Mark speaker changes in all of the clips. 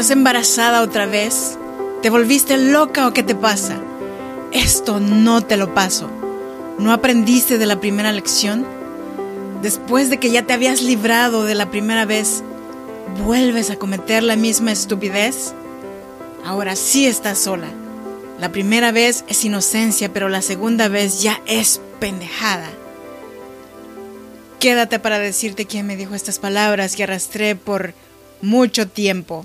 Speaker 1: ¿Estás embarazada otra vez? ¿Te volviste loca o qué te pasa? Esto no te lo paso. ¿No aprendiste de la primera lección? Después de que ya te habías librado de la primera vez, ¿vuelves a cometer la misma estupidez? Ahora sí estás sola. La primera vez es inocencia, pero la segunda vez ya es pendejada. Quédate para decirte quién me dijo estas palabras que arrastré por mucho tiempo.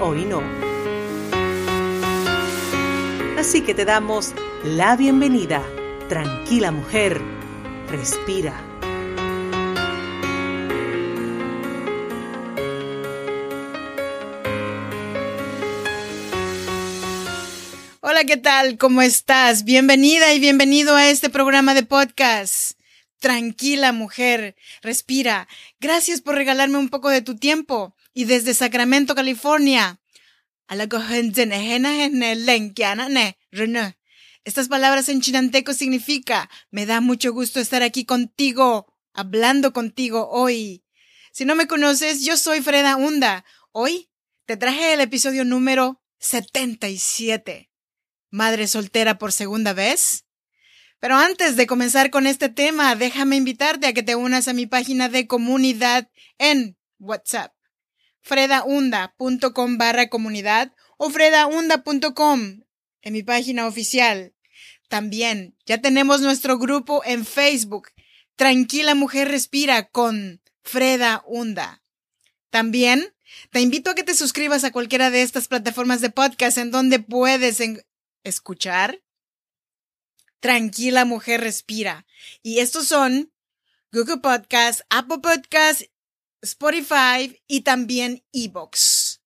Speaker 2: hoy no. Así que te damos la bienvenida. Tranquila mujer, respira.
Speaker 1: Hola, ¿qué tal? ¿Cómo estás? Bienvenida y bienvenido a este programa de podcast. Tranquila mujer, respira. Gracias por regalarme un poco de tu tiempo y desde Sacramento, California. Estas palabras en chinanteco significa me da mucho gusto estar aquí contigo, hablando contigo hoy. Si no me conoces, yo soy Freda Hunda. Hoy te traje el episodio número 77. Madre soltera por segunda vez. Pero antes de comenzar con este tema, déjame invitarte a que te unas a mi página de comunidad en WhatsApp fredaunda.com barra comunidad o fredaunda.com en mi página oficial. También ya tenemos nuestro grupo en Facebook, Tranquila Mujer Respira con Freda Hunda. También te invito a que te suscribas a cualquiera de estas plataformas de podcast en donde puedes escuchar Tranquila Mujer Respira. Y estos son Google Podcast, Apple Podcast Spotify y también Evox.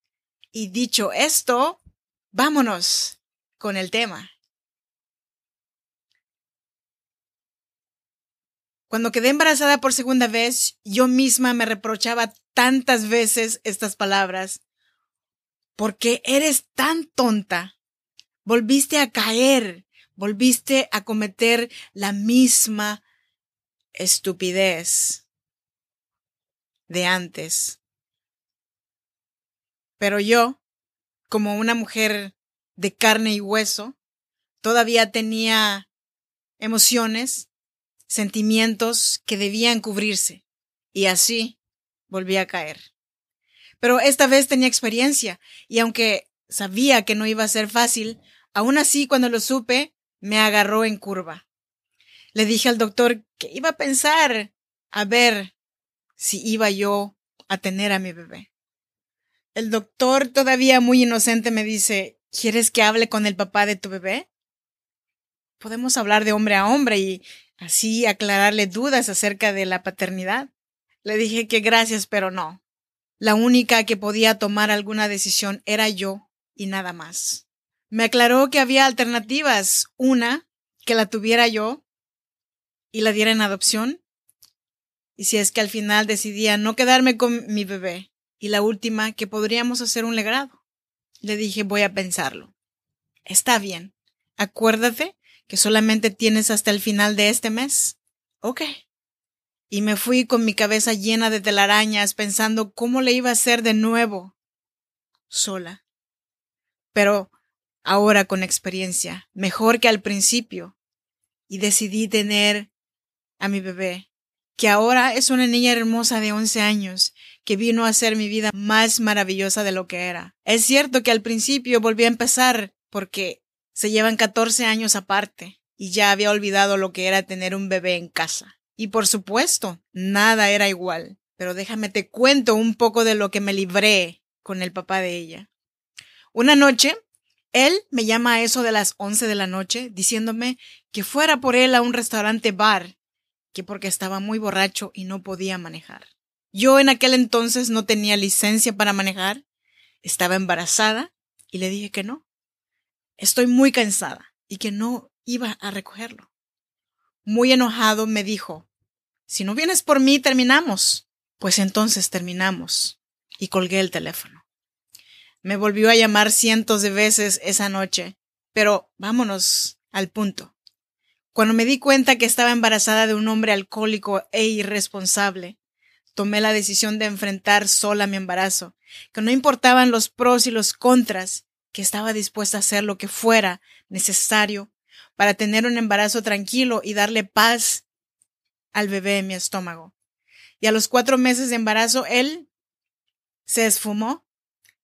Speaker 1: Y dicho esto, vámonos con el tema. Cuando quedé embarazada por segunda vez, yo misma me reprochaba tantas veces estas palabras. ¿Por qué eres tan tonta? Volviste a caer, volviste a cometer la misma estupidez de antes. Pero yo, como una mujer de carne y hueso, todavía tenía emociones, sentimientos que debían cubrirse, y así volví a caer. Pero esta vez tenía experiencia, y aunque sabía que no iba a ser fácil, aún así cuando lo supe, me agarró en curva. Le dije al doctor que iba a pensar, a ver si iba yo a tener a mi bebé. El doctor, todavía muy inocente, me dice, ¿quieres que hable con el papá de tu bebé? Podemos hablar de hombre a hombre y así aclararle dudas acerca de la paternidad. Le dije que gracias, pero no. La única que podía tomar alguna decisión era yo y nada más. Me aclaró que había alternativas. Una, que la tuviera yo y la diera en adopción, y si es que al final decidía no quedarme con mi bebé, y la última, que podríamos hacer un legado. Le dije, voy a pensarlo. Está bien. Acuérdate que solamente tienes hasta el final de este mes. Ok. Y me fui con mi cabeza llena de telarañas pensando cómo le iba a hacer de nuevo. Sola. Pero ahora con experiencia, mejor que al principio. Y decidí tener a mi bebé que ahora es una niña hermosa de 11 años, que vino a hacer mi vida más maravillosa de lo que era. Es cierto que al principio volví a empezar porque se llevan 14 años aparte y ya había olvidado lo que era tener un bebé en casa. Y por supuesto, nada era igual. Pero déjame te cuento un poco de lo que me libré con el papá de ella. Una noche Él me llama a eso de las 11 de la noche diciéndome que fuera por él a un restaurante bar, que porque estaba muy borracho y no podía manejar. Yo en aquel entonces no tenía licencia para manejar, estaba embarazada y le dije que no. Estoy muy cansada y que no iba a recogerlo. Muy enojado me dijo, si no vienes por mí, terminamos. Pues entonces terminamos. Y colgué el teléfono. Me volvió a llamar cientos de veces esa noche, pero vámonos al punto. Cuando me di cuenta que estaba embarazada de un hombre alcohólico e irresponsable, tomé la decisión de enfrentar sola mi embarazo, que no importaban los pros y los contras, que estaba dispuesta a hacer lo que fuera necesario para tener un embarazo tranquilo y darle paz al bebé en mi estómago. Y a los cuatro meses de embarazo, él se esfumó,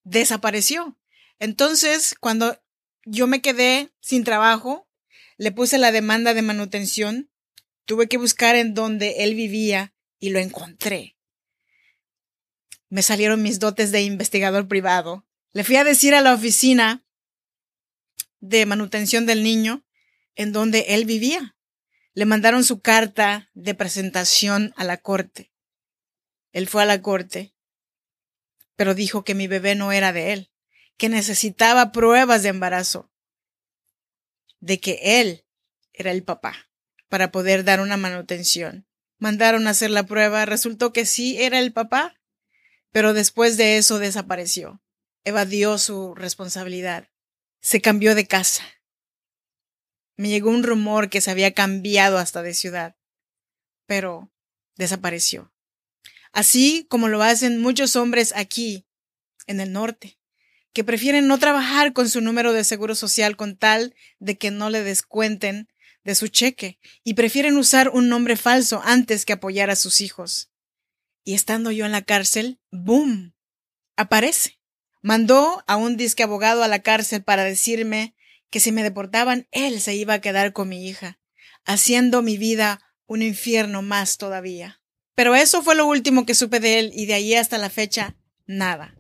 Speaker 1: desapareció. Entonces, cuando yo me quedé sin trabajo, le puse la demanda de manutención, tuve que buscar en donde él vivía y lo encontré me salieron mis dotes de investigador privado. Le fui a decir a la oficina de manutención del niño en donde él vivía. Le mandaron su carta de presentación a la corte. Él fue a la corte, pero dijo que mi bebé no era de él, que necesitaba pruebas de embarazo, de que él era el papá para poder dar una manutención. Mandaron a hacer la prueba, resultó que sí era el papá pero después de eso desapareció. Evadió su responsabilidad. Se cambió de casa. Me llegó un rumor que se había cambiado hasta de ciudad, pero desapareció. Así como lo hacen muchos hombres aquí, en el norte, que prefieren no trabajar con su número de seguro social con tal de que no le descuenten de su cheque y prefieren usar un nombre falso antes que apoyar a sus hijos. Y estando yo en la cárcel, ¡boom! Aparece. Mandó a un disque abogado a la cárcel para decirme que si me deportaban, él se iba a quedar con mi hija, haciendo mi vida un infierno más todavía. Pero eso fue lo último que supe de él y de allí hasta la fecha, nada.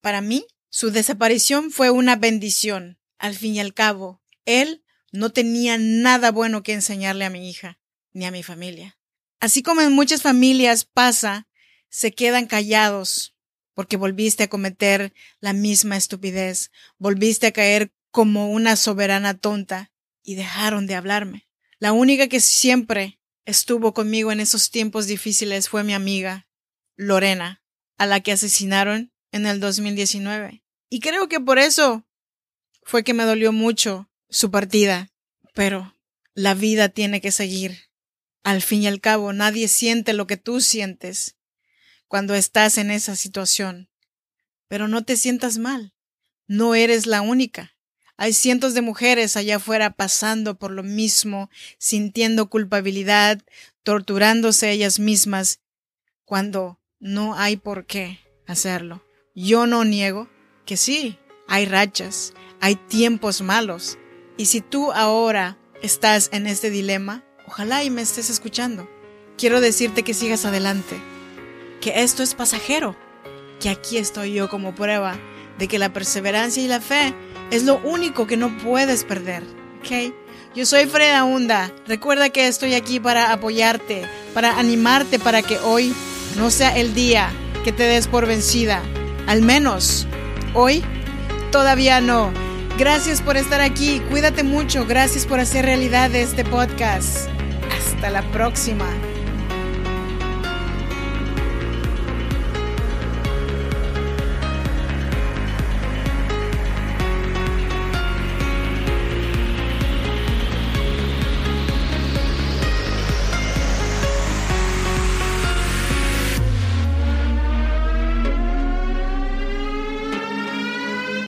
Speaker 1: Para mí, su desaparición fue una bendición. Al fin y al cabo, él no tenía nada bueno que enseñarle a mi hija, ni a mi familia. Así como en muchas familias pasa, se quedan callados porque volviste a cometer la misma estupidez, volviste a caer como una soberana tonta y dejaron de hablarme. La única que siempre estuvo conmigo en esos tiempos difíciles fue mi amiga, Lorena, a la que asesinaron en el 2019. Y creo que por eso fue que me dolió mucho su partida. Pero la vida tiene que seguir. Al fin y al cabo, nadie siente lo que tú sientes cuando estás en esa situación. Pero no te sientas mal. No eres la única. Hay cientos de mujeres allá afuera pasando por lo mismo, sintiendo culpabilidad, torturándose ellas mismas, cuando no hay por qué hacerlo. Yo no niego que sí, hay rachas, hay tiempos malos. Y si tú ahora estás en este dilema, Ojalá y me estés escuchando. Quiero decirte que sigas adelante, que esto es pasajero, que aquí estoy yo como prueba de que la perseverancia y la fe es lo único que no puedes perder. ¿Ok? Yo soy Freda Hunda. Recuerda que estoy aquí para apoyarte, para animarte para que hoy no sea el día que te des por vencida. Al menos hoy todavía no. Gracias por estar aquí. Cuídate mucho. Gracias por hacer realidad este podcast. Hasta la próxima.